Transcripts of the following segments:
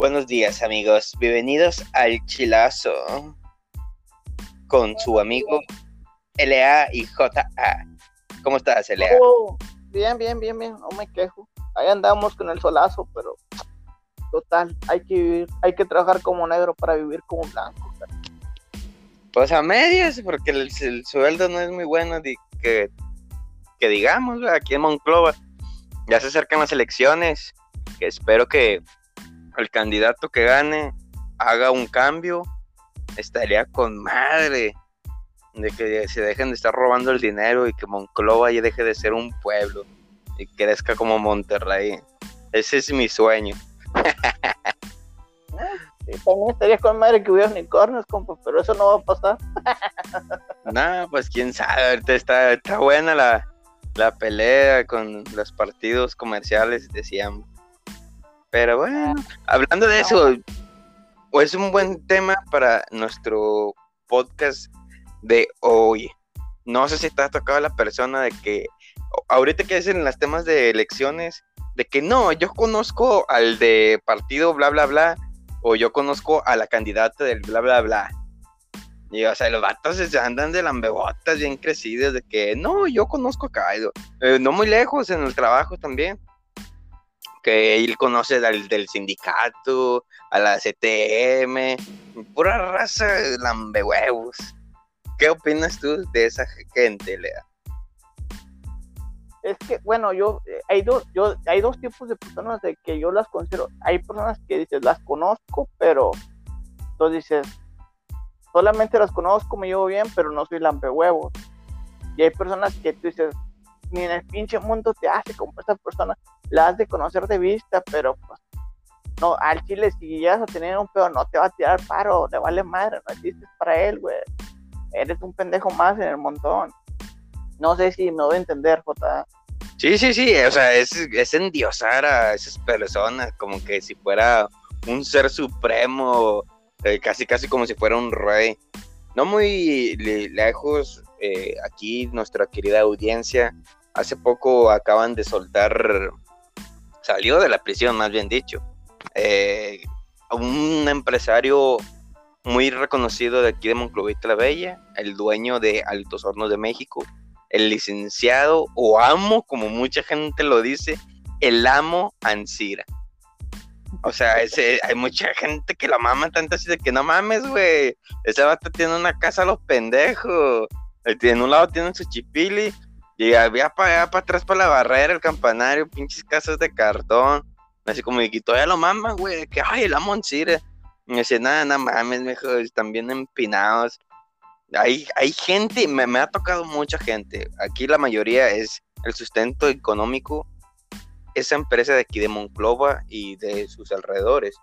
Buenos días amigos, bienvenidos al Chilazo con su amigo LA y JA. ¿Cómo estás, LA? Oh, bien, bien, bien, bien, no me quejo. Ahí andamos con el solazo, pero total, hay que vivir, hay que trabajar como negro para vivir como blanco. Pues a medias, porque el, sueldo no es muy bueno que, que digamos, aquí en Monclova. Ya se acercan las elecciones, que espero que el candidato que gane haga un cambio, estaría con madre de que se dejen de estar robando el dinero y que Monclova ya deje de ser un pueblo y crezca como Monterrey. Ese es mi sueño. también estaría con madre que hubiera unicornios, compa, pero eso no va a pasar. no, pues quién sabe, ahorita está, está buena la, la pelea con los partidos comerciales, decíamos. Pero bueno, hablando de eso, es un buen tema para nuestro podcast de hoy. No sé si te ha tocado la persona de que ahorita que dicen las temas de elecciones, de que no, yo conozco al de partido bla bla bla, o yo conozco a la candidata del bla bla bla. Y o sea, los vatos se andan de lambebotas bien crecidas de que no, yo conozco a Kaido. Eh, no muy lejos en el trabajo también que él conoce del, del sindicato, a la CTM, pura raza lambe huevos. ¿Qué opinas tú de esa gente, Lea? Es que, bueno, yo, eh, hay dos, yo, hay dos tipos de personas de que yo las considero. Hay personas que dices, las conozco, pero tú dices, solamente las conozco, me llevo bien, pero no soy lambehuevos. Y hay personas que tú dices, ni en el pinche mundo te hace como esta persona, la has de conocer de vista, pero pues no, al chile si llegas a tener un pedo no te va a tirar paro, le vale madre, no existes para él, güey. Eres un pendejo más en el montón. No sé si me voy a entender, J. Sí, sí, sí, o sea, es, es endiosar a esas personas como que si fuera un ser supremo, eh, casi casi como si fuera un rey. No muy lejos, eh, aquí nuestra querida audiencia hace poco acaban de soltar, salió de la prisión, más bien dicho, eh, un empresario muy reconocido de aquí de Monclovita la Bella, el dueño de Altos Hornos de México, el licenciado o amo, como mucha gente lo dice, el amo Ansira. O sea, hay mucha gente que la mama tanto así de que no mames, güey. Ese vato tiene una casa a los pendejos. En un lado tienen su chipili, y había para atrás, para la barrera, el campanario, pinches casas de cartón. Así como, y todavía lo maman, güey, que, ay, el. Y me decía, nada, nada mames, mejor, están bien empinados. Hay, hay gente, me, me ha tocado mucha gente. Aquí la mayoría es el sustento económico, esa empresa de aquí de Monclova y de sus alrededores.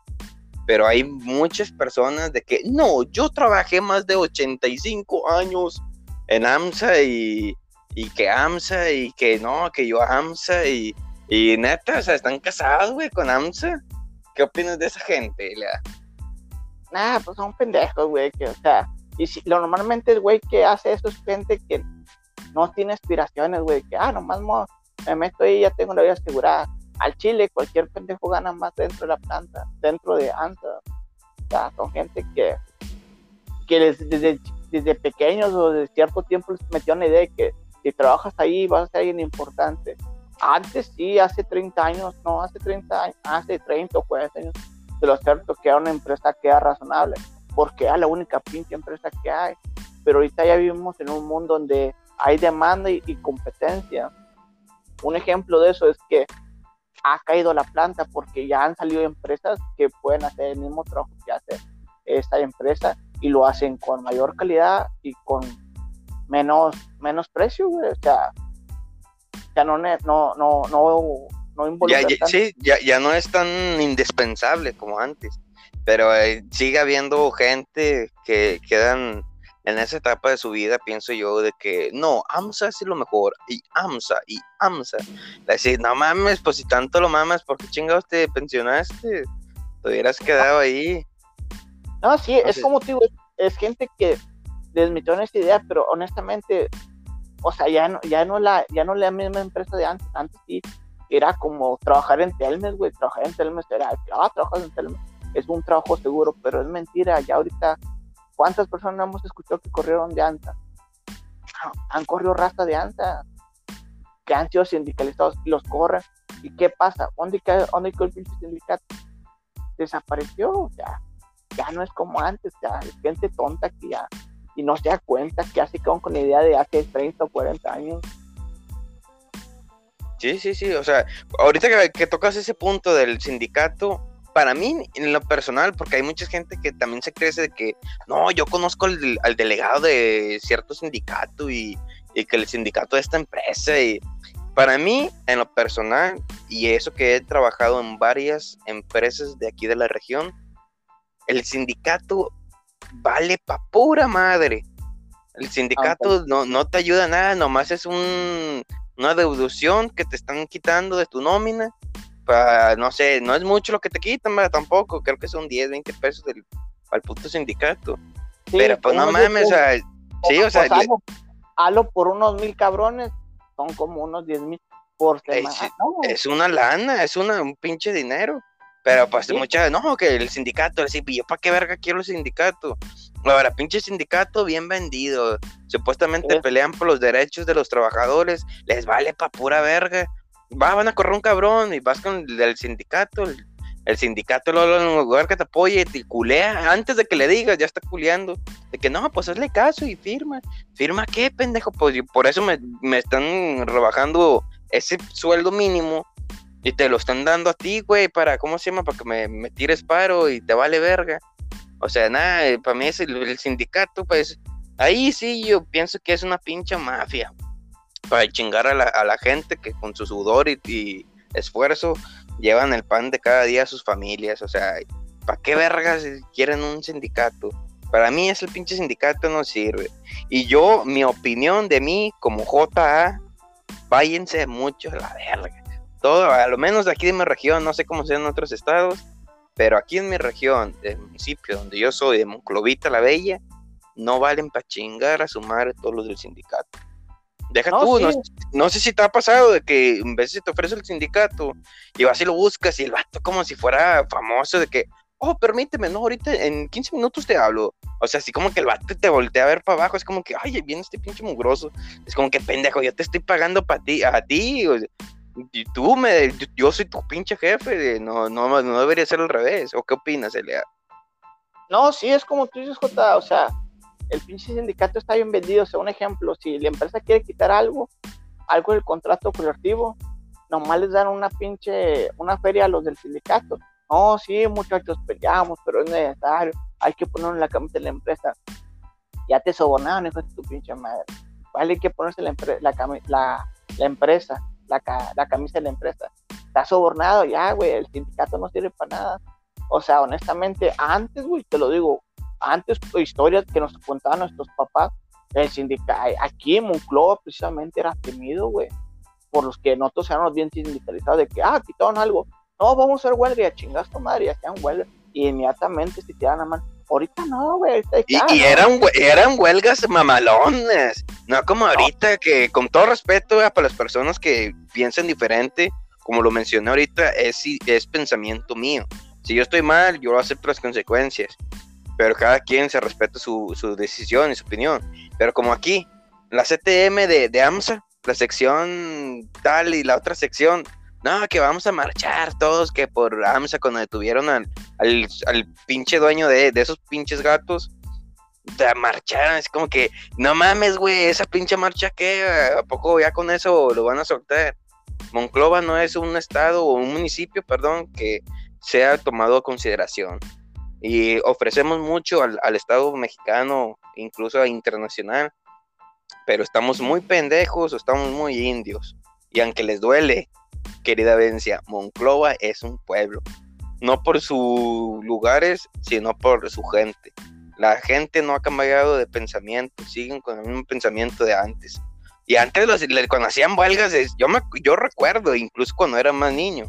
Pero hay muchas personas de que, no, yo trabajé más de 85 años en AMSA y y que AMSA y que no, que yo AMSA y, y neta, o sea, están casados, güey, con AMSA. ¿Qué opinas de esa gente, Lea? Nah, pues son pendejos, güey, que, o sea, y si, lo normalmente el güey que hace eso es gente que no tiene aspiraciones, güey, que, ah, nomás me meto ahí y ya tengo la vida asegurada. Al Chile, cualquier pendejo gana más dentro de la planta, dentro de AMSA. O sea, son gente que, que desde, desde pequeños o de cierto tiempo les metió una idea de que si trabajas ahí vas a ser alguien importante. Antes sí, hace 30 años, no, hace 30 años, hace 30 o 40 años, de lo cierto que era una empresa que era razonable, porque era la única pinche empresa que hay. Pero ahorita ya vivimos en un mundo donde hay demanda y, competencia. Un ejemplo de eso es que ha caído la planta porque ya han salido empresas que pueden hacer el mismo trabajo que hace esta empresa y lo hacen con mayor calidad y con menos, menos precio, güey. O sea, ya no, no, no, no, no involucra. Ya, sí, ya, ya no es tan indispensable como antes. Pero eh, sigue habiendo gente que quedan en esa etapa de su vida, pienso yo, de que no, AMSA es lo mejor, y AMSA, y AMSA. Decir, no mames, pues si tanto lo mamas, ¿por qué chingados te pensionaste? Te hubieras quedado ahí. No, sí, es como digo, es gente que desmitió esta idea, pero honestamente, o sea, ya no, ya no la, ya no la misma empresa de antes, antes sí, era como trabajar en Telmes, güey, trabajar en Telmes era, ah, trabajas en Telmes, es un trabajo seguro, pero es mentira, ya ahorita, ¿cuántas personas hemos escuchado que corrieron de ANSA? Han corrido rasta de ANSA, que han sido sindicalizados los corren. ¿Y qué pasa? ¿Dónde quedó, dónde el sindicato? Desapareció, sea, ya no es como antes, ya gente tonta que ya, y no se da cuenta que así con la idea de hace 30 o 40 años. Sí, sí, sí, o sea, ahorita que, tocas ese punto del sindicato, para mí, en lo personal, porque hay mucha gente que también se cree de que, no, yo conozco al, delegado de cierto sindicato y, y, que el sindicato de esta empresa, y para mí, en lo personal, y eso que he trabajado en varias empresas de aquí de la región, el sindicato vale pa' pura madre. El sindicato no, no te ayuda a nada, nomás es un, una deducción que te están quitando de tu nómina. Para, no sé, no es mucho lo que te quitan, tampoco. Creo que son 10, 20 pesos del, al puto sindicato. Pero pues no mames, o sea, sí, o sea. Pues, halo, por unos mil cabrones, son como unos 10 mil por semana. Es, una lana, es una, un pinche dinero. Pero pues muchas, no, que el sindicato, así, yo para qué verga quiero el sindicato. Ahora, pinche sindicato bien vendido. Supuestamente pelean por los derechos de los trabajadores. Les vale pa' pura verga. Va, van a correr un cabrón y vas con el, sindicato. El, sindicato lo, en un lugar que te apoye, te culea. Antes de que le digas, ya está culeando. De que no, pues hazle caso y firma. ¿Firma qué, pendejo? Pues por eso me, me están rebajando ese sueldo mínimo y te lo están dando a ti, güey, para, ¿cómo se llama? Para que me, tires paro y te vale verga. O sea, nada, eh, para mí es el, sindicato, pues, ahí sí yo pienso que es una pincha mafia. Para chingar a la, a la gente que con su sudor y, esfuerzo llevan el pan de cada día a sus familias. O sea, ¿para qué vergas quieren un sindicato? Para mí ese pinche sindicato no sirve. Y yo, mi opinión de mí como JA, váyanse mucho a la verga todo, a lo menos aquí de mi región, no sé cómo sea en otros estados, pero aquí en mi región, del municipio donde yo soy, de Monclovita la Bella, no valen para chingar a sumar todos los del sindicato. Deja tú, no, sé si te ha pasado de que en vez de te ofrece el sindicato y vas y lo buscas y el vato como si fuera famoso de que, oh, permíteme, no, ahorita en 15 minutos te hablo. O sea, así como que el vato te voltea a ver para abajo, es como que, ay, viene este pinche mugroso. Es como que pendejo, yo te estoy pagando para ti, a ti. O y tú me, yo soy tu pinche jefe, no, no, no debería ser al revés. ¿O qué opinas, Elia? No, sí, es como tú dices, Jota, o sea, el pinche sindicato está bien vendido. O sea, un ejemplo, si la empresa quiere quitar algo, algo del contrato colectivo, nomás les dan una pinche, una feria a los del sindicato. No, sí, muchachos, peleamos, pero es necesario, hay que ponerlo en la camisa de la empresa. Ya te sobornaron, hijo de tu pinche madre. Vale, hay que ponerse la, la, la empresa la, camisa de la empresa. Está sobornado ya, güey, el sindicato no sirve para nada. O sea, honestamente, antes, güey, te lo digo, antes historias que nos contaban nuestros papás, el sindicato, aquí en Monclova precisamente era temido, güey, por los que nosotros éramos bien sindicalizados, de que, ah, quitaron algo, no, vamos a hacer huelga y a chingas tu madre, y inmediatamente se tiraban a mano, Ahorita no, güey. Y, eran, eran huelgas mamalones. No como ahorita, que con todo respeto para las personas que piensan diferente, como lo mencioné ahorita, es, es pensamiento mío. Si yo estoy mal, yo acepto las consecuencias. Pero cada quien se respeta su, su decisión y su opinión. Pero como aquí, la CTM de, de AMSA, la sección tal y la otra sección no, que vamos a marchar todos, que por AMSA cuando detuvieron al, al, pinche dueño de, esos pinches gatos, de marchar, es como que, no mames, güey, esa pinche marcha que, ¿a poco ya con eso lo van a soltar? Monclova no es un estado o un municipio, perdón, que sea tomado a consideración. Y ofrecemos mucho al, al Estado mexicano, incluso internacional, pero estamos muy pendejos o estamos muy indios. Y aunque les duele, querida Vencia, Monclova es un pueblo, no por sus lugares, sino por su gente. La gente no ha cambiado de pensamiento, siguen con el mismo pensamiento de antes. Y antes los, cuando hacían huelgas, yo, me, yo recuerdo, incluso cuando era más niño,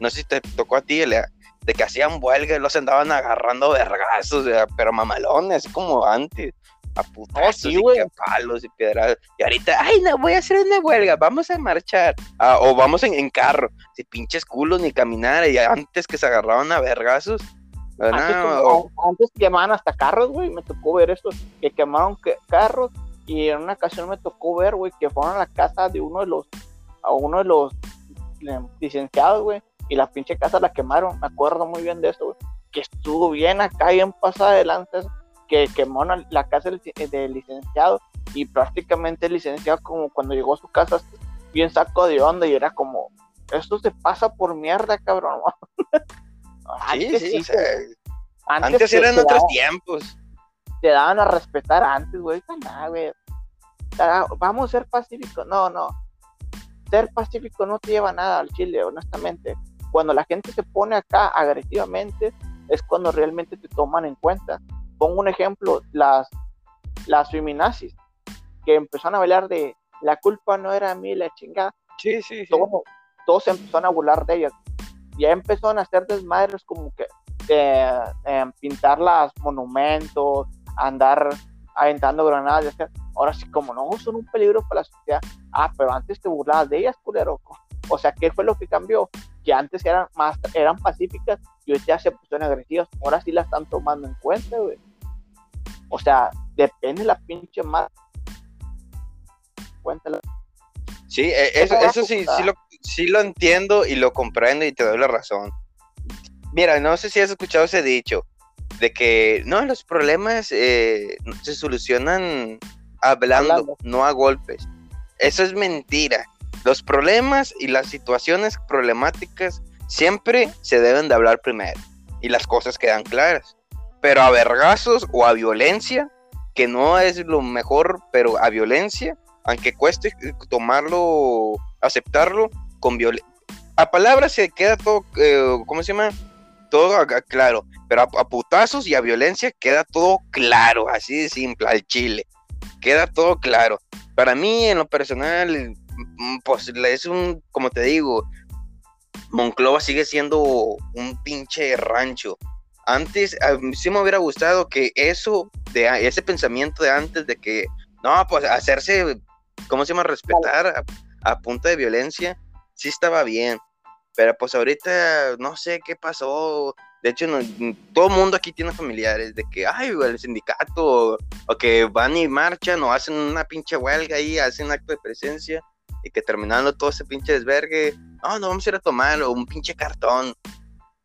no sé si te tocó a ti, de que hacían huelgas, los andaban agarrando vergazos, pero mamalones, como antes a putazos y palos y piedras. Y ahorita, ay, no, voy a hacer una huelga, vamos a marchar. Ah, o vamos en, carro. Si pinches culos ni caminar. Y antes que se agarraban a vergazos. Antes, No, como- antes quemaban hasta carros, güey. Me tocó ver esto, que quemaron que- carros. Y en una ocasión me tocó ver, güey, que fueron a la casa de uno de los, a uno de los eh, licenciados, güey. Y la pinche casa la quemaron. Me acuerdo muy bien de eso, güey. Que estuvo bien acá, bien pasada de lanzas. Que quemaron la casa del, del licenciado. Y prácticamente el licenciado, como cuando llegó a su casa, bien saco de onda. Y era como, esto se pasa por mierda, cabrón. Antes sí, sí, o sea, güey. antes te- eran otros daban- tiempos. te daban a respetar antes, güey. Nada, güey. Vamos a ser pacíficos. No, no. Ser pacífico no te lleva nada al Chile, honestamente. Cuando la gente se pone acá agresivamente, es cuando realmente te toman en cuenta. Pongo un ejemplo, las, las feminazis, que empezaron a hablar de la culpa no era mí, la chingada. Sí, sí, sí. Todo- todos se empezaron a burlar de ellas. Ya empezaron a hacer desmadres como que eh, eh, pintar las monumentos, andar aventando granadas, y hacer- ahora sí como no, son un peligro para la sociedad. Ah, pero antes te burlabas de ellas, culero. O sea, ¿qué fue lo que cambió? Que antes eran más, eran pacíficas y hoy ya se pusieron agresivas. Ahora sí la están tomando en cuenta, güey. O sea, depende la pinche más. Cuéntala. Sí, e- eso, eso sí, sí lo, sí lo entiendo y lo comprendo y te doy la razón. Mira, no sé si has escuchado ese dicho de que no, los problemas eh, se solucionan hablando, Hablando. no a golpes. Eso es mentira. Los problemas y las situaciones problemáticas siempre se deben de hablar primero y las cosas quedan claras. Pero a vergazos o a violencia, que no es lo mejor, pero a violencia, aunque cueste eh, tomarlo, aceptarlo con violencia. A palabras se queda todo, eh, ¿cómo se llama? Todo claro, pero a, a putazos y a violencia queda todo claro, así de simple, al chile. Queda todo claro. Para mí, en lo personal, mm, pues es un, como te digo, Monclova sigue siendo un pinche rancho. Antes, a mí sí me hubiera gustado que eso, de ese pensamiento de antes de que, no, pues hacerse, ¿cómo se llama? Respetar a, a punta de violencia, sí estaba bien. Pero pues ahorita no sé qué pasó. De hecho, no- todo mundo aquí tiene familiares de que, ay, el sindicato, o, o que van y marchan o hacen una pinche huelga ahí, hacen acto de presencia y que terminando todo ese pinche desvergue, no, no vamos a ir a tomar o un pinche cartón.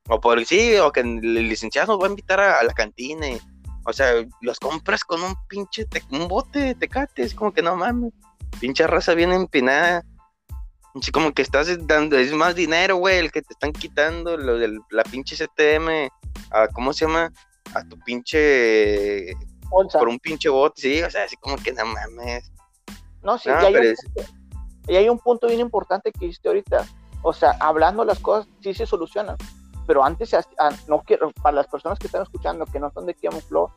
O por sí, o que el licenciado nos va a invitar a, a la cantina. y- o sea, los compras con un pinche, te- un bote de tecate, es como que no mames. Pinche raza bien empinada. Así como que estás dando, es más dinero, güey, el que te están quitando, lo de la pinche CTM, a, ¿cómo se llama? A tu pinche, Bolsa. por un pinche bote, sí, o sea, así como que no mames. No, sí, No, y, hay pero punto, y hay un punto bien importante que dijiste ahorita. O sea, hablando las cosas sí se solucionan. Pero antes, no quiero, para las personas que están escuchando, que no son de Kiamo Flow,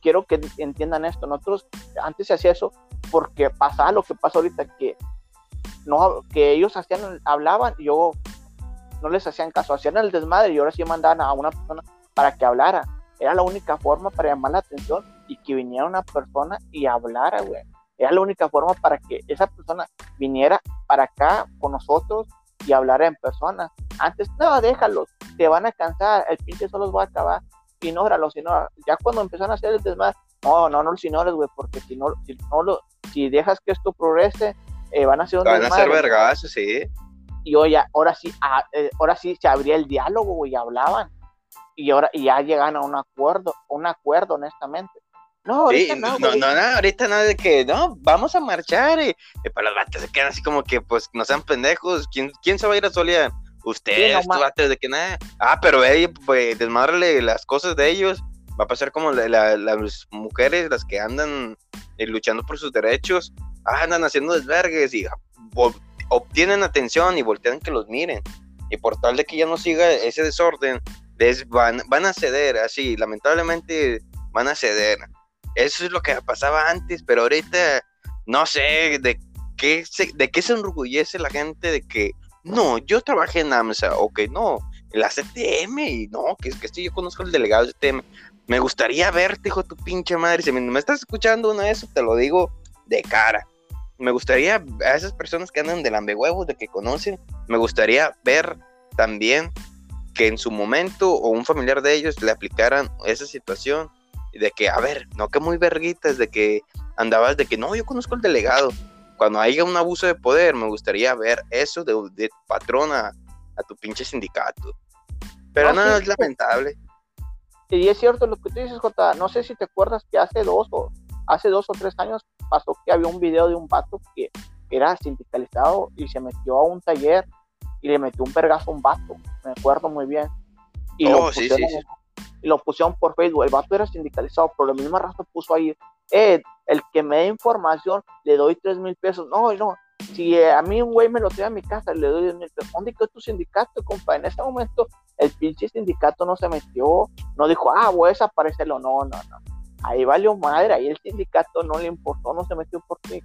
quiero que entiendan esto. Nosotros antes se hacía eso porque pasaba lo que pasa ahorita, que, no, que ellos hacían, hablaban y yo no les hacían caso, hacían el desmadre y ahora sí mandaban a una persona para que hablara. Era la única forma para llamar la atención y que viniera una persona y hablara, güey. Era la única forma para que esa persona viniera para acá con nosotros y hablara en persona. Antes, no, déjalos, te van a cansar, el pinche solo los va a acabar, ignóralos, ignóralos. Ya cuando empezaron a hacer el desmadre, no, no, no los ignores, güey, porque si no, si no lo, si dejas que esto progrese, eh, van a hacer un Van a hacer desmadre. vergazos, sí. Y hoy ya, ahora sí, ah, eh, ahora sí se abría el diálogo, güey, hablaban. Y ahora, y ya llegan a un acuerdo, un acuerdo, honestamente. No, Sí, ahorita no, no, no, güey. no, ahorita nada de que, no, vamos a marchar. Y, y para los vatos se quedan así como que, pues, no sean pendejos. ¿Quién, quién se va a ir a solear? Ustedes, Sí, ma- vatos de que nada. Ah, pero ey, pues, desmadrarle las cosas de ellos. Va a pasar como la- la- las mujeres, las que andan eh, luchando por sus derechos, ah, andan haciendo desvergues y obtienen atención y voltean que los miren. Y por tal de que ya no siga ese desorden, les van, van a ceder, así, lamentablemente van a ceder. Eso es lo que pasaba antes, pero ahorita no sé de qué se, de qué se enorgullece la gente de que no, yo trabajé en AMSA o que no, en la CTM y no, que es que esto yo conozco al delegado de CTM. Me gustaría verte, hijo de tu pinche madre. Si me, estás escuchando uno de eso, te lo digo de cara. Me gustaría a esas personas que andan de lambehuevos, de que conocen, me gustaría ver también que en su momento o un familiar de ellos le aplicaran esa situación de que, a ver, no que muy verguitas, de que andabas de que no, yo conozco al delegado. Cuando haya un abuso de poder, me gustaría ver eso de, de patrón a, tu pinche sindicato. Pero no, es lamentable. Y es cierto lo que tú dices, Jota. No sé si te acuerdas que hace dos o hace dos o tres años pasó que había un video de un vato que era sindicalizado y se metió a un taller y le metió un vergazo a un vato. Me acuerdo muy bien. Y lo oh, pusieron, Y lo pusieron por Facebook. El vato era sindicalizado, por la misma razón puso ahí, el que me dé información, le doy tres mil pesos. No, no, si a mí un güey me lo trae a mi casa, le doy 10 mil pesos. ¿Dónde quedó tu sindicato, compa? En ese momento, el pinche sindicato no se metió, no dijo, ah, voy a desaparecerlo. No, no, no. Ahí valió madre, ahí el sindicato no le importó, no se metió por ti.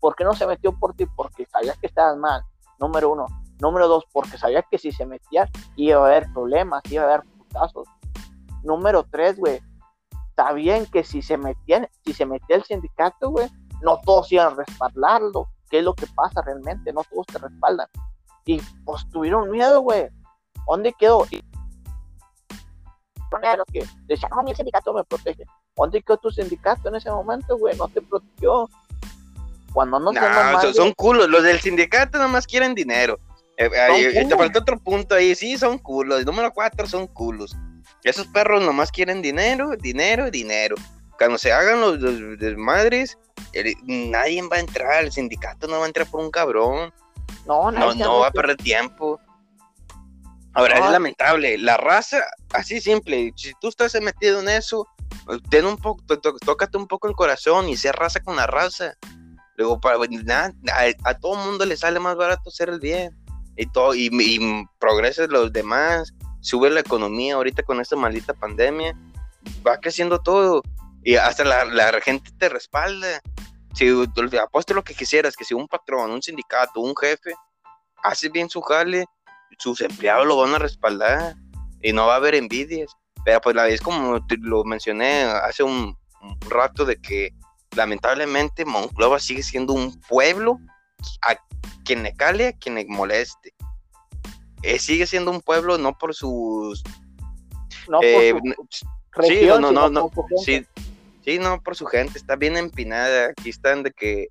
¿Por qué no se metió por ti? Porque sabías que estabas mal, número uno. Número dos, porque sabías que si se metía iba a haber problemas, iba a haber putazos. Número tres, güey, está bien que si se metían, si se metía el sindicato, güey, no todos iban a respaldarlo. ¿Qué es lo que pasa realmente? No todos te respaldan. Y pues tuvieron miedo, güey. ¿Dónde quedó? Y... que decían, no, mi sindicato me protege. ¿Dónde quedó tu sindicato en ese momento, güey? No te protegió. Cuando no, se son culos. Los del sindicato nomás quieren dinero. Eh, eh, te falta otro punto ahí. Sí, son culos. número cuatro son culos. Esos perros nomás quieren dinero, dinero, dinero. Cuando se hagan los, desmadres, nadie va a entrar. El sindicato no va a entrar por un cabrón. No, no, no va a perder tiempo. Ahora, es lamentable. La raza, así simple. Si tú estás metido en eso, ten un poco, tócate un poco el corazón y sea raza con la raza. Luego, para, nada, a, a todo mundo le sale más barato hacer el bien y todo, y, y progreses los demás, sube la economía ahorita con esta maldita pandemia, va creciendo todo, y hasta la, la gente te respalda. Si apuesto lo que quisieras, que si un patrón, un sindicato, un jefe, hace bien su jale, sus empleados lo van a respaldar y no va a haber envidias. Pero pues la vez como lo mencioné hace un, un rato de que lamentablemente Monclova sigue siendo un pueblo a quien le cale, a quien le moleste. Eh, sigue siendo un pueblo no por sus... No por eh, sí, no, no, no, sí, sí, no por su gente, está bien empinada. Aquí están de que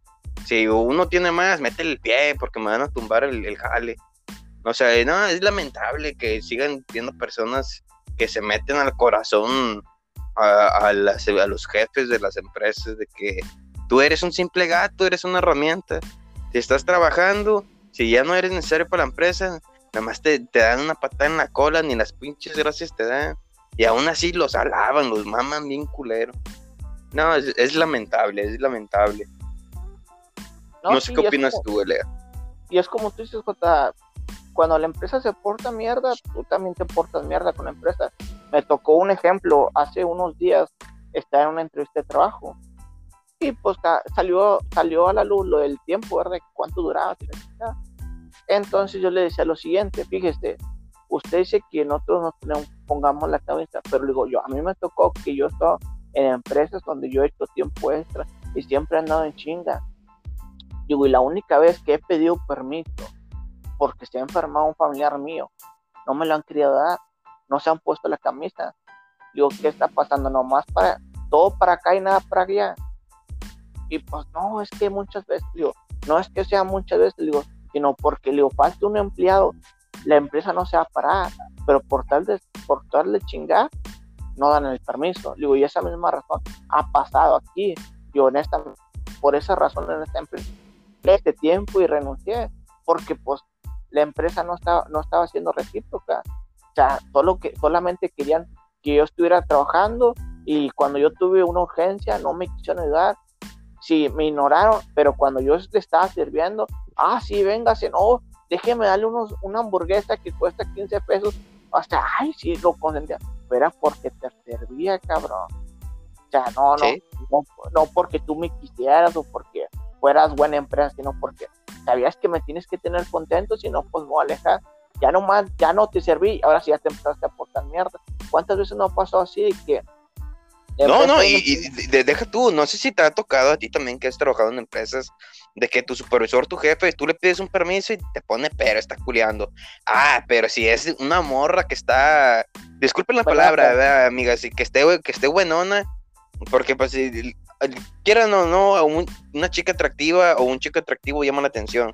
si uno tiene más, mete el pie porque me van a tumbar el, jale. O sea, no, es lamentable que sigan viendo personas que se meten al corazón a, a, los jefes de las empresas de que tú eres un simple gato, eres una herramienta. Si estás trabajando, si ya no eres necesario para la empresa, nada más te, dan una patada en la cola, ni las pinches gracias te dan. Y aún así los alaban, los maman bien culero. No, es, lamentable, es lamentable. No, sé qué opinas tú, Elea. Y es como tú dices, Jota, cuando la empresa se porta mierda, tú también te portas mierda con la empresa. Me tocó un ejemplo, hace unos días estaba en una entrevista de trabajo y pues salió, salió a la luz lo del tiempo, ¿verdad? ¿Cuánto duraba? Entonces yo le decía lo siguiente, fíjese, usted dice que nosotros nos pongamos la cabeza, pero digo yo, a mí me tocó que yo estaba en empresas donde yo he hecho tiempo extra y siempre he andado en chinga. Digo, y la única vez que he pedido permiso porque se ha enfermado un familiar mío, no me lo han querido dar, no se han puesto la camisa. Digo, ¿qué está pasando? Nomás para todo para acá y nada para allá. Y pues no, es que muchas veces, digo, no es que sea muchas veces, digo, sino porque le falta un empleado, la empresa no se va a parar, pero por tal de, por tal de chingar, no dan el permiso. Digo, y esa misma razón ha pasado aquí. Yo honestamente, por esa razón en esta empresa, este tiempo y renuncié, porque pues la empresa no estaba, no estaba siendo recíproca. O sea, solo que, solamente querían que yo estuviera trabajando y cuando yo tuve una urgencia no me quisieron ayudar sí, me ignoraron, pero cuando yo estaba sirviendo, ah, sí, véngase, no, déjeme darle unos, una hamburguesa que cuesta 15 pesos, hasta, ay, sí, lo consentía, pero era porque te servía, cabrón. O sea, no, no, no, porque tú me quisieras o porque fueras buena empresa, sino porque sabías que me tienes que tener contento, si no, pues me voy a alejar. Ya no más, ya no te serví, ahora sí ya te empezaste a portar mierda. ¿Cuántas veces no pasó así que No, no, y, deja tú, no sé si te ha tocado a ti también que has trabajado en empresas, de que tu supervisor, tu jefe, tú le pides un permiso y te pone pero, está culiando. Ah, pero si es una morra que está, disculpen la palabra, ¿verdad, amiga, si que esté, que esté buenona, porque pues si quieran o no, una chica atractiva o un chico atractivo llama la atención.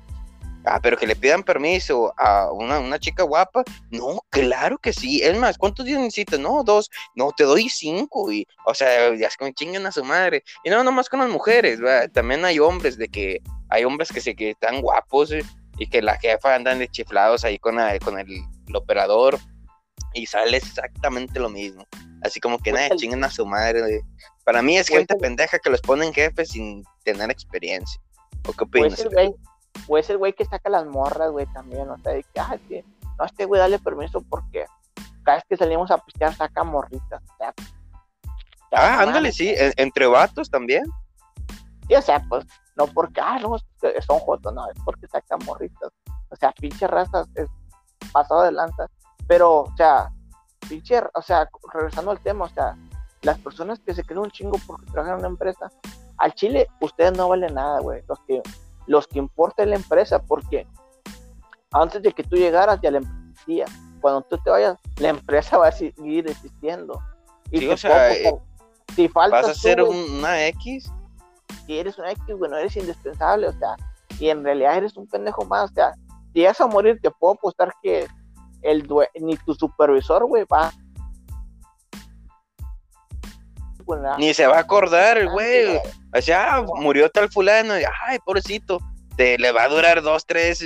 Ah, pero que le pidan permiso a una, chica guapa. No, claro que sí. Es más, ¿cuántos días necesitas? No, dos. No, te doy cinco. Y, o sea, ya es que me chingan a su madre. Y no, nomás con las mujeres, También hay hombres de que, hay hombres que se que están guapos eh, y que la jefa andan de chiflados ahí con, con el, operador. Y sale exactamente lo mismo. Así como que nada, chingan a su madre. Para mí es pues gente pendeja que los ponen jefes sin tener experiencia. ¿O qué pues opinas? O es el güey que saca las morras, güey, también. O sea, de que, ah, no, este güey, dale permiso porque cada vez que salimos a pistear saca morritas. O sea, ah, ándale, sí, entre vatos también. Sí, o sea, pues, no porque, ah, no, son jotos, no, es porque saca morritas. O sea, pinche razas es pasado de lanza. Pero, o sea, pinche, o sea, regresando al tema, o sea, las personas que se creen un chingo porque trabajan en una empresa, al Chile, ustedes no valen nada, güey. Los que los que importa es la empresa, porque antes de que tú llegaras ya la empresa Cuando tú te vayas, la empresa va a seguir existiendo. Y o sea, eh, si faltas vas a ser una X. Si eres una X, bueno, eres indispensable, o sea, y en realidad eres un pendejo más, o sea, si vas a morir, te puedo apostar que el ni tu supervisor, güey, va ni se va a acordar el güey. O sea, murió tal fulano, ay, pobrecito. Te, le va a durar dos, tres,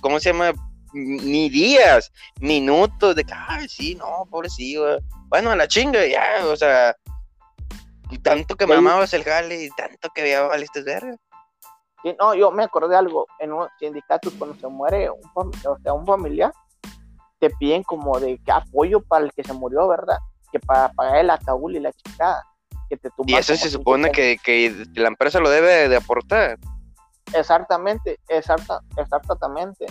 ¿cómo se llama? Ni días, minutos de que, ay, sí, no, pobrecito. Bueno, a la chinga, ya, o sea, tanto que mamabas el jale y tanto que había valiste verga. Sí, no, yo me acordé de algo, en un sindicato cuando se muere un, o sea, un familiar, te piden como de que apoyo para el que se murió, ¿verdad? Que para pagar el ataúd y la y eso se supone que, que, la empresa lo debe de aportar. Exactamente, exacta, exactamente.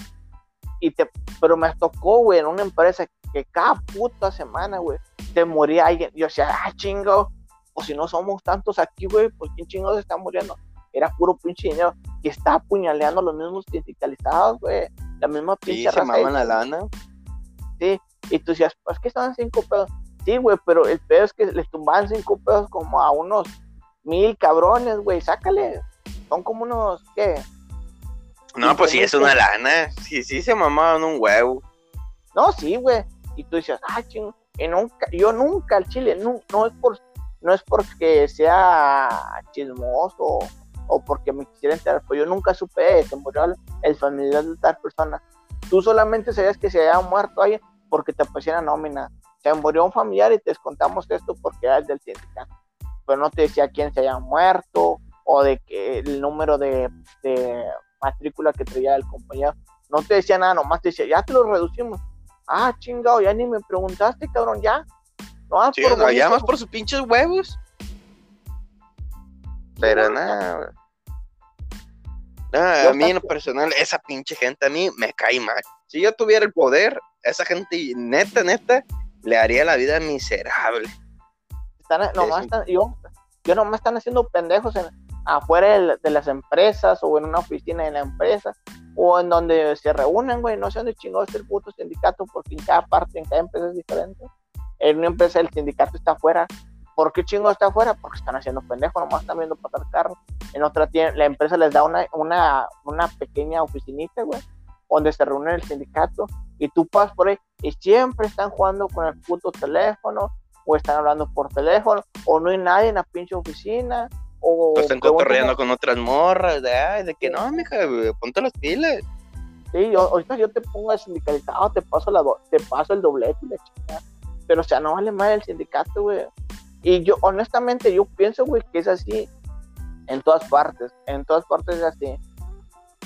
Y te, pero me tocó, güey, en una empresa que cada puta semana, güey, te moría alguien. Yo decía, ah, chingo, o si no somos tantos aquí, güey, pues quién chingo se está muriendo. Era puro pinche dinero que está apuñaleando a los mismos sindicalizados, güey. La misma pinche sí, se maman la lana. Sí, y tú decías, pues que estaban cinco pedos. Sí, güey, pero el pedo es que les tumban cinco pedos como a unos mil cabrones, güey. Sácale. Son como unos, ¿qué? No, pues sí es una lana. Sí, sí se mamaban un huevo. No, sí, güey. Y tú dices, ah, ching, y nunca, yo nunca al chile, no, no es por, no es porque sea chismoso o porque me quisiera enterar, pues yo nunca supe que murió el familiar de tal persona. Tú solamente sabías que se había muerto alguien porque te aparecía nómina se murió un familiar y te contamos esto porque es del sindicato. Pero no te decía quién se haya muerto o de que el número de, matrícula que traía el compañero. No te decía nada, nomás te decía, ya te lo reducimos. Ah, chingado, ya ni me preguntaste, cabrón, ya. No, sí, por por sus pinches huevos. Pero nada. a mí en lo personal, esa pinche gente a mí me cae mal. Si yo tuviera el poder, esa gente, neta, neta, le haría la vida miserable. Están, nomás están, yo, yo nomás están haciendo pendejos en, afuera de, las empresas o en una oficina de la empresa o en donde se reúnen, güey, no sé dónde chingados el puto sindicato porque en cada parte, en cada empresa es diferente. En una empresa el sindicato está afuera. ¿Por qué chingo está afuera? Porque están haciendo pendejos, nomás están viendo pasar carros. En otra tiene, la empresa les da una, una, una pequeña oficinita, güey, donde se reúne el sindicato y tú pasas por ahí y siempre están jugando con el puto teléfono o están hablando por teléfono o no hay nadie en la pinche oficina o, están cotorreando con otras morras de, ay, de que no, mija, ponte las pilas. Sí, yo, ahorita yo te pongo el sindicalizado, te paso, la te paso el doblete y la chingada. Pero, o sea, no vale más el sindicato, güey. Y yo, honestamente, yo pienso, güey, que es así en todas partes. En todas partes es así.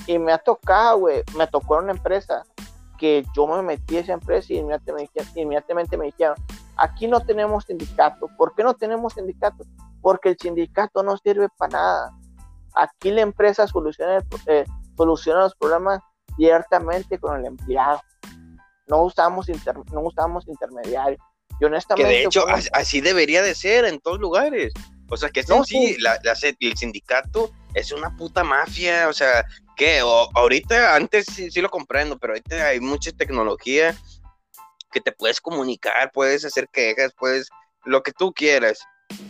Y me ha tocado, güey, me tocó en una empresa que yo me metí a esa empresa y inmediatamente, me dijeron, aquí no tenemos sindicato. ¿Por qué no tenemos sindicato? Porque el sindicato no sirve para nada. Aquí la empresa soluciona, eh, soluciona los problemas directamente con el empleado. No usamos, no usamos intermediarios. Yo honestamente. Que de hecho, as- así debería de ser en todos lugares. O sea, que No, sí, sí. la- la- el sindicato es una puta mafia. O sea, que o- ahorita, antes sí, sí lo comprendo, pero ahorita hay mucha tecnología que te puedes comunicar, puedes hacer quejas, puedes lo que tú quieras.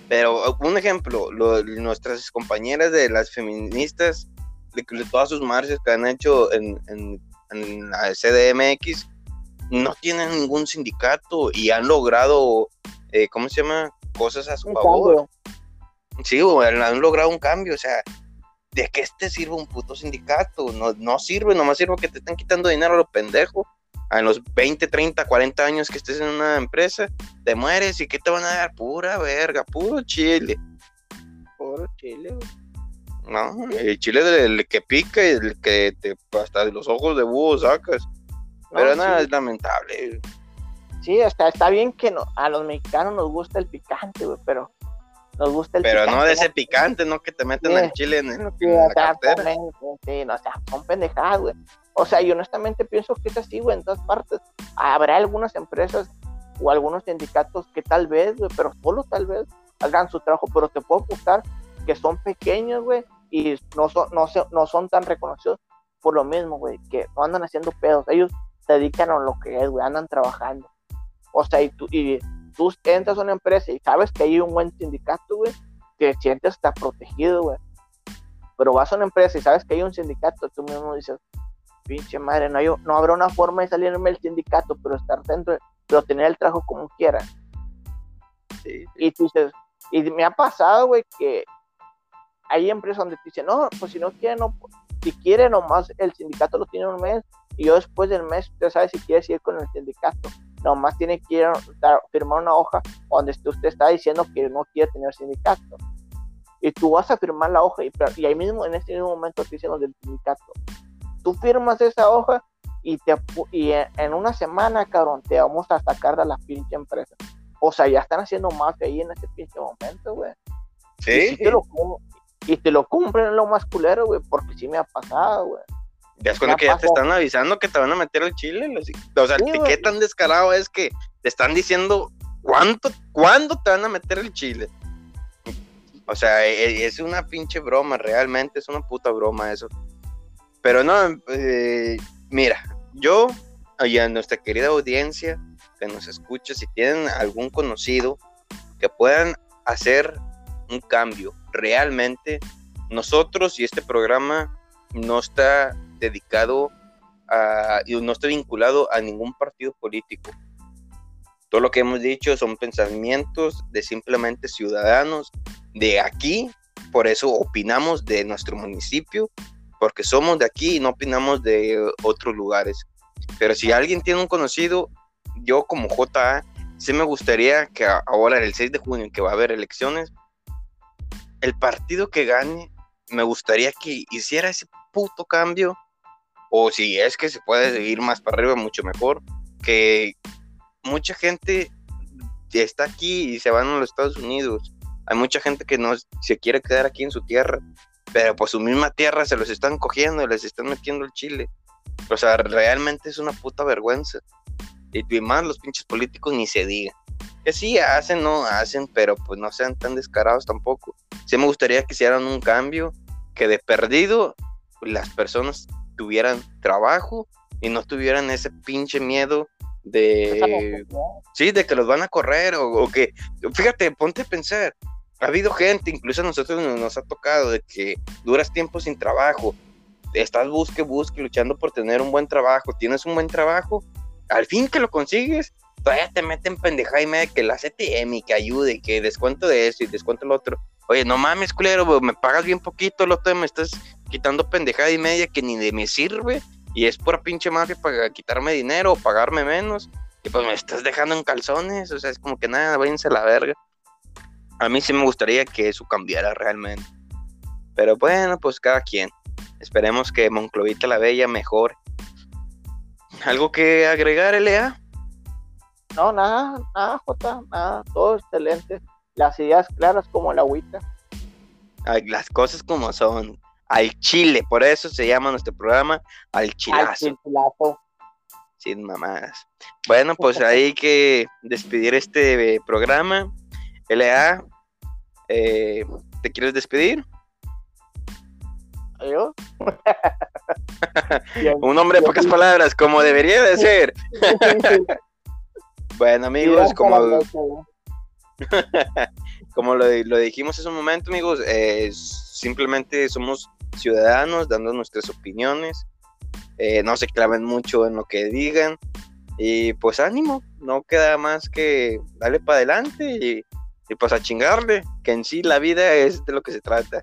Pero un ejemplo, lo- nuestras compañeras de las feministas, de, de todas sus marchas que han hecho en, en- en la CDMX, no tienen ningún sindicato y han logrado, eh, ¿cómo se llama? Cosas a su un favor. cambio. Sí, güey, han logrado un cambio, o sea, ¿de qué te sirve un puto sindicato? No, no sirve, nomás sirve que te están quitando dinero a lo pendejo. A los 20, 30, 40 años que estés en una empresa, te mueres y ¿qué te van a dar? Pura verga, puro chile. Puro chile, güey. No, el chile del que pica y el que te hasta de los ojos de búho sacas. Pero No, nada, sí. es lamentable. Sí, está, está bien que no, a los mexicanos nos gusta el picante, güey, pero nos gusta el Pero picante. no de ese picante, no que te meten Sí. el chile en, el- Sí, en la cartera. sí, no, o sea, son pendejadas, güey. O sea, yo honestamente pienso que es así, güey, en todas partes. Habrá algunas empresas o algunos sindicatos que tal vez, güey, pero solo tal vez hagan su trabajo, pero te puedo apostar que son pequeños, güey, y no son, no, se- no son tan reconocidos por lo mismo, güey, que no andan haciendo pedos. Ellos se dedican a lo que es, güey, andan trabajando. O sea, y tú, y tú entras a una empresa y sabes que hay un buen sindicato, güey, te sientes hasta protegido, güey. Pero vas a una empresa y sabes que hay un sindicato, tú mismo dices, pinche madre, no, hay, no habrá una forma de salirme del sindicato, pero estar dentro, pero tener el trabajo como quiera. Sí. Y tú dices, y me ha pasado, güey, que hay empresas donde te dicen, no, pues si no quiere, no, si quiere nomás, el sindicato lo tiene un mes, y yo después del mes, usted sabe si quiere seguir con el sindicato. Nomás tiene que ir a dar- firmar una hoja donde usted está diciendo que no quiere tener sindicato. Y tú vas a firmar la hoja y, y ahí mismo, en ese mismo momento, te dicen los del sindicato. Tú firmas esa hoja y, te, y en, en una semana, cabrón, te vamos a sacar de la pinche empresa. O sea, ya están haciendo mafia ahí en ese pinche momento, güey. Y, Sí, si te lo, y te lo cumplen en lo más culero, güey, porque sí me ha pasado, güey. Ya es cuando que ya te están avisando que te van a meter el chile. los- O sea, Sí, ¿qué- güey. ¿qué tan descarado es que te están diciendo cuánto, cuándo te van a meter el chile? O sea, e- es una pinche broma, realmente es una puta broma eso. Pero no, eh, mira, yo y a nuestra querida audiencia que nos escucha, si tienen algún conocido que puedan hacer un cambio realmente, nosotros y este programa no está dedicado a, y no está vinculado a ningún partido político. Todo lo que hemos dicho son pensamientos de simplemente ciudadanos de aquí, por eso opinamos de nuestro municipio, porque somos de aquí y no opinamos de otros lugares. Pero si alguien tiene un conocido, yo como JA, sí me gustaría que ahora, el 6 de junio, que va a haber elecciones, el partido que gane, me gustaría que hiciera ese puto cambio, o si es que se puede ir más para arriba, mucho mejor, que mucha gente está aquí y se van a los Estados Unidos. Hay mucha gente que no se quiere quedar aquí en su tierra, pero por su misma tierra se los están cogiendo y les están metiendo el chile. O sea, realmente es una puta vergüenza. Y más los pinches políticos ni se diga. Que sí hacen, no hacen, pero pues no sean tan descarados tampoco. Sí me gustaría que hicieran un cambio, que de perdido las personas tuvieran trabajo y no tuvieran ese pinche miedo de sí, de que los van a correr o, o que, fíjate, ponte a pensar, ha habido gente, incluso a nosotros nos, nos ha tocado, de que duras tiempo sin trabajo, estás busque, busque, luchando por tener un buen trabajo, tienes un buen trabajo, al fin que lo consigues, todavía te meten pendejada y media que la CTM y que ayude, que descuento de eso y descuento lo otro. Oye, no mames, culero, me pagas bien poquito, lo otro me estás quitando pendejada y media que ni de me sirve y es pura pinche mafia para quitarme dinero o pagarme menos. Y pues me estás dejando en calzones, o sea, es como que nada, váyanse a la verga. A mí sí me gustaría que eso cambiara realmente. Pero bueno, pues cada quien. Esperemos que Monclovita la Bella mejore. ¿Algo que agregar, L.A.? No, nada, nada, Jota, nada, todo excelente. Las ideas claras como la agüita. Las cosas como son. Al chile, por eso se llama nuestro programa Al Al Chilazo. sin mamadas. Bueno, pues hay que despedir este programa. LA, eh, ¿te quieres despedir? ¿Yo? Un hombre de pocas palabras, como debería de ser. Bueno, amigos, como, como lo, dijimos hace un momento, amigos, eh, simplemente somos ciudadanos dando nuestras opiniones. Eh, no se claven mucho en lo que digan. Y pues ánimo, no queda más que darle para adelante y, y, pues a chingarle, que en sí la vida es de lo que se trata,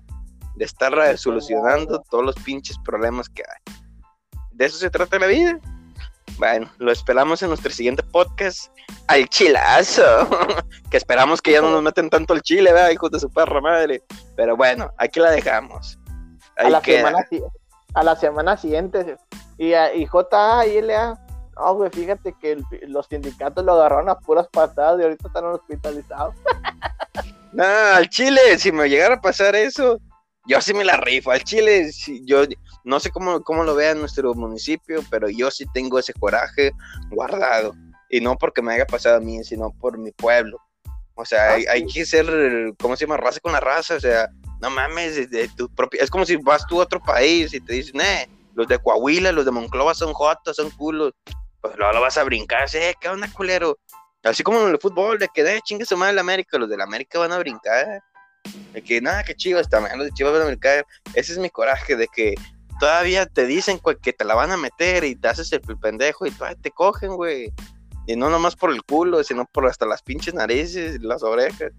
de estar solucionando todos los pinches problemas que hay. De eso se trata la vida. Bueno, lo esperamos en nuestro siguiente podcast. Al chilazo. que esperamos que ya no nos meten tanto al chile, ¿verdad? Hijos de su perra madre. Pero bueno, aquí la dejamos. a, la semana, a la semana siguiente. Y, y JA y LA. No, güey, fíjate que los sindicatos lo agarraron a puras patadas y ahorita están hospitalizados. no, al chile, si me llegara a pasar eso, yo sí me la rifo. Al chile, yo no sé cómo, cómo lo vea en nuestro municipio, pero yo sí tengo ese coraje guardado. Y no porque me haya pasado a mí, sino por mi pueblo. O sea, ah, hay, que ser, ¿cómo se llama? Raza con la raza. O sea, no mames, de, tu propia... Es como si vas tú a otro país y te dicen, eh, los de Coahuila, los de Monclova son jotas, son culos. Pues luego lo vas a brincar, eh, ¿qué onda, culero? Así como en el fútbol, de que, eh, chingue su madre la América, los de la América van a brincar. De que, nada, que chivas, también los de chivas van a brincar. Ese es mi coraje, de que todavía te dicen que te la van a meter y te haces el pendejo y todavía te cogen, güey. Y no nomás por el culo, sino por hasta las pinches narices, las orejas.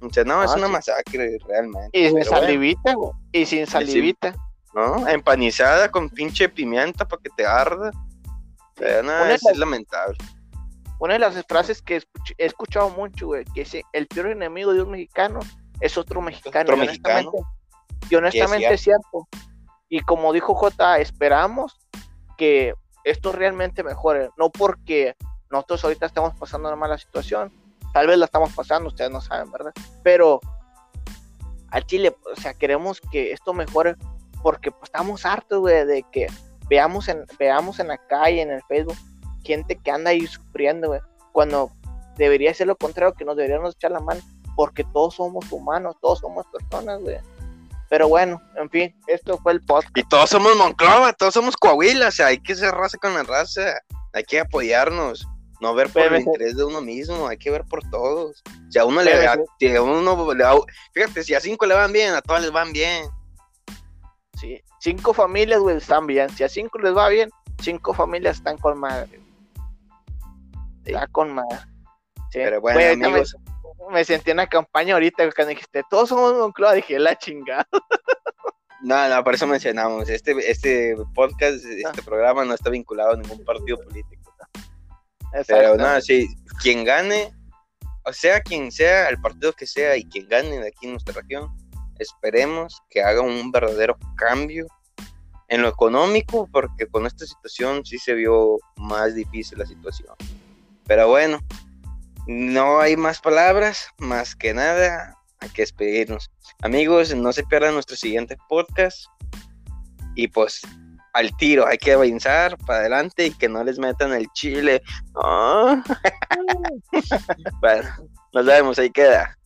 O sea, no, es ah, una masacre realmente. Y sin salivita, güey. Y sin salivita. ¿No? Empanizada con pinche pimienta para que te arda. O sea, no, es, lamentable. Una de las frases que he escuchado mucho, güey, que es el peor enemigo de un mexicano es otro mexicano. Otro mexicano. Y honestamente es cierto. Y como dijo J, esperamos que esto realmente mejore, no porque nosotros ahorita estamos pasando una mala situación, tal vez la estamos pasando, ustedes no saben, ¿verdad? Pero al Chile, o sea, queremos que esto mejore porque pues, estamos hartos, güey, de que veamos en, veamos en la calle, en el Facebook, gente que anda ahí sufriendo, güey, cuando debería ser lo contrario, que nos deberíamos echar la mano, porque todos somos humanos, todos somos personas, güey. Pero bueno, en fin, esto fue el podcast. Y todos somos Monclova, todos somos Coahuila, o sea, hay que ser raza con la raza, hay que apoyarnos, no ver por el interés de uno mismo, hay que ver por todos. Si a uno le, a, uno le fíjate, si a cinco le van bien, a todos les van bien. Sí, cinco familias, güey, están bien. Si a cinco les va bien, cinco familias están con madre. Está con madre. Pero bueno, amigos me sentí en la campaña ahorita cuando dijiste, todos somos Moncloa, dije, la chingada. No, no, por eso mencionamos, este, este podcast, este ah. programa no está vinculado a ningún partido político. Pero no, sí, quien gane, o sea quien sea, el partido que sea y quien gane de aquí en nuestra región, esperemos que haga un verdadero cambio en lo económico, porque con esta situación sí se vio más difícil la situación. Pero bueno, no hay más palabras, más que nada, hay que despedirnos. Amigos, no se pierdan nuestro siguiente podcast. Y pues al tiro, hay que avanzar para adelante y que no les metan el chile. Ah. bueno, nos vemos, ahí queda.